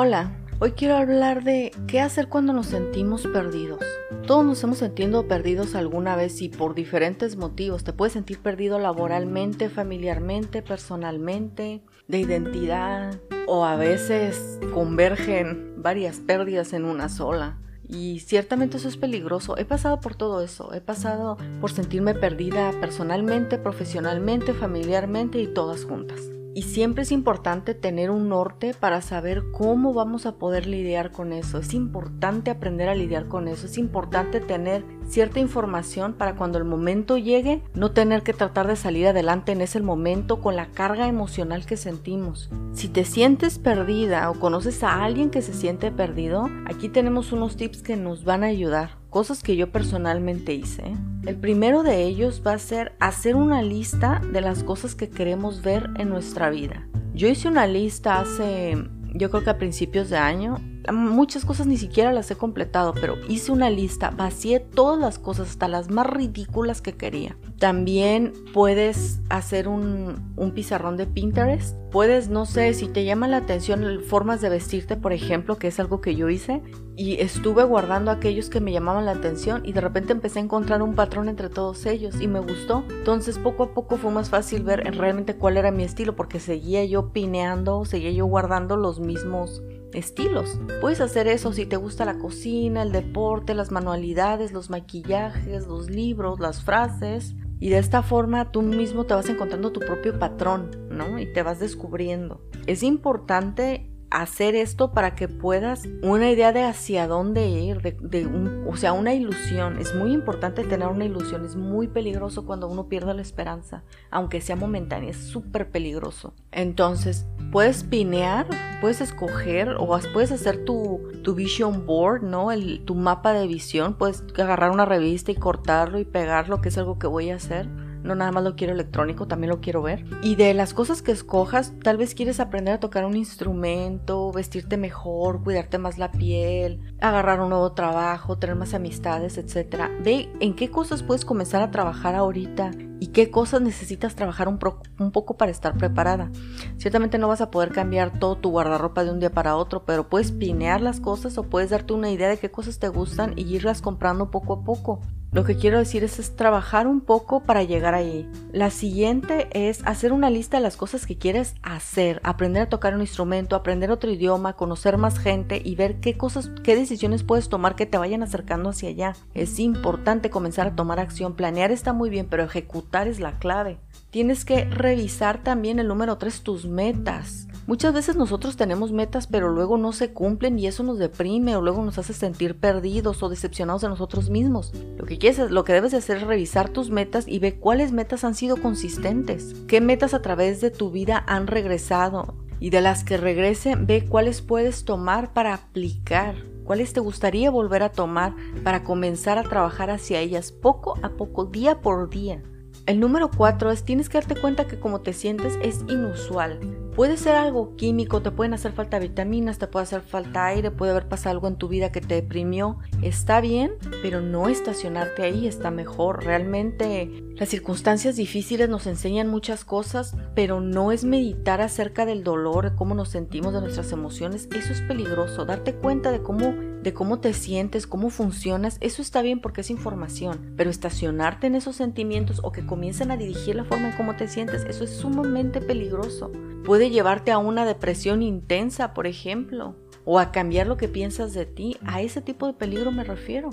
Hola, hoy quiero hablar de qué hacer cuando nos sentimos perdidos. Todos nos hemos sentido perdidos alguna vez y por diferentes motivos. Te puedes sentir perdido laboralmente, familiarmente, personalmente, de identidad o a veces convergen varias pérdidas en una sola. Y ciertamente eso es peligroso. He pasado por todo eso. He pasado por sentirme perdida personalmente, profesionalmente, familiarmente y todas juntas. Y siempre es importante tener un norte para saber cómo vamos a poder lidiar con eso. Es importante aprender a lidiar con eso. Es importante tener cierta información para cuando el momento llegue no tener que tratar de salir adelante en ese momento con la carga emocional que sentimos. Si te sientes perdida o conoces a alguien que se siente perdido, aquí tenemos unos tips que nos van a ayudar. Cosas que yo personalmente hice. El primero de ellos va a ser hacer una lista de las cosas que queremos ver en nuestra vida. Yo hice una lista hace, yo creo que a principios de año, muchas cosas ni siquiera las he completado, pero hice una lista, vacié todas las cosas, hasta las más ridículas que quería. También puedes hacer un, un, pizarrón de Pinterest. Puedes, no sé, si te llama la atención formas de vestirte, por ejemplo, que es algo que yo hice, y estuve guardando aquellos que me llamaban la atención y de repente empecé a encontrar un patrón entre todos ellos y me gustó. Entonces poco a poco fue más fácil ver realmente cuál era mi estilo porque seguía yo pineando, seguía yo guardando los mismos estilos. Puedes hacer eso si te gusta la cocina, el deporte, las manualidades, los maquillajes, los libros, las frases. Y de esta forma tú mismo te vas encontrando tu propio patrón, ¿no? Y te vas descubriendo. Es importante hacer esto para que puedas una idea de hacia dónde ir, de, un, o sea, una ilusión. Es muy importante tener una ilusión, es muy peligroso cuando uno pierde la esperanza, aunque sea momentánea, es súper peligroso. Entonces, puedes pinear, puedes escoger o puedes hacer tu, tu vision board, ¿no? El, tu mapa de visión, puedes agarrar una revista y cortarlo y pegarlo, que es algo que voy a hacer no nada más lo quiero electrónico, también lo quiero ver. Y de las cosas que escojas, tal vez quieres aprender a tocar un instrumento, vestirte mejor, cuidarte más la piel, agarrar un nuevo trabajo, tener más amistades, etc. Ve en qué cosas puedes comenzar a trabajar ahorita y qué cosas necesitas trabajar un, un, poco para estar preparada. Ciertamente no vas a poder cambiar todo tu guardarropa de un día para otro, pero puedes pinear las cosas o puedes darte una idea de qué cosas te gustan y irlas comprando poco a poco. Lo que quiero decir es, es, trabajar un poco para llegar ahí. La siguiente es hacer una lista de las cosas que quieres hacer, aprender a tocar un instrumento, aprender otro idioma, conocer más gente y ver qué cosas, qué decisiones puedes tomar que te vayan acercando hacia allá. Es importante comenzar a tomar acción. Planear está muy bien, pero ejecutar es la clave. Tienes que revisar también el número 3, tus metas. Muchas veces nosotros tenemos metas pero luego no se cumplen y eso nos deprime o luego nos hace sentir perdidos o decepcionados de nosotros mismos. Lo que quieres, lo que debes de hacer es revisar tus metas y ver cuáles metas han sido consistentes, qué metas a través de tu vida han regresado y de las que regresen ve cuáles puedes tomar para aplicar. ¿Cuáles te gustaría volver a tomar para comenzar a trabajar hacia ellas poco a poco, día por día? El número cuatro es tienes que darte cuenta que como te sientes es inusual. Puede ser algo químico, te pueden hacer falta vitaminas, te puede hacer falta aire, puede haber pasado algo en tu vida que te deprimió. Está bien, pero no estacionarte ahí está mejor. Realmente las circunstancias difíciles nos enseñan muchas cosas, pero no es meditar acerca del dolor, de cómo nos sentimos, de nuestras emociones. Eso es peligroso. Darte cuenta de cómo de cómo te sientes, cómo funcionas, eso está bien porque es información, pero estacionarte en esos sentimientos o que comiencen a dirigir la forma en cómo te sientes, eso es sumamente peligroso. Puede llevarte a una depresión intensa, por ejemplo, o a cambiar lo que piensas de ti. A ese tipo de peligro me refiero.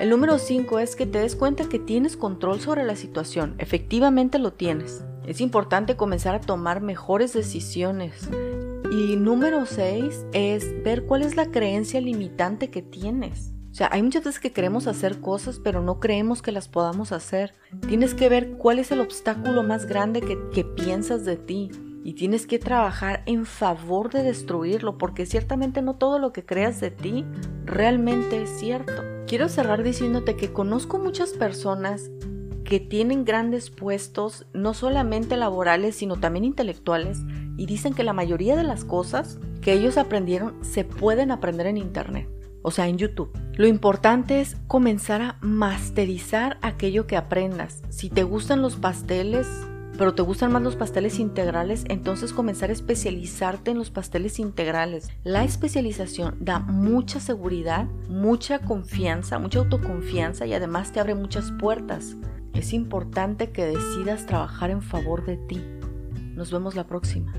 El número 5 es que te des cuenta que tienes control sobre la situación. Efectivamente lo tienes. Es importante comenzar a tomar mejores decisiones. Y número 6 es ver cuál es la creencia limitante que tienes. O sea, hay muchas veces que queremos hacer cosas, pero no creemos que las podamos hacer. Tienes que ver cuál es el obstáculo más grande que, que piensas de ti. Y tienes que trabajar en favor de destruirlo, porque ciertamente no todo lo que creas de ti realmente es cierto. Quiero cerrar diciéndote que conozco muchas personas que tienen grandes puestos, no solamente laborales, sino también intelectuales, y dicen que la mayoría de las cosas que ellos aprendieron se pueden aprender en Internet, o sea, en YouTube. Lo importante es comenzar a masterizar aquello que aprendas. Si te gustan los pasteles, pero te gustan más los pasteles integrales, entonces comenzar a especializarte en los pasteles integrales. La especialización da mucha seguridad, mucha confianza, mucha autoconfianza y además te abre muchas puertas es importante que decidas trabajar en favor de ti. Nos vemos la próxima.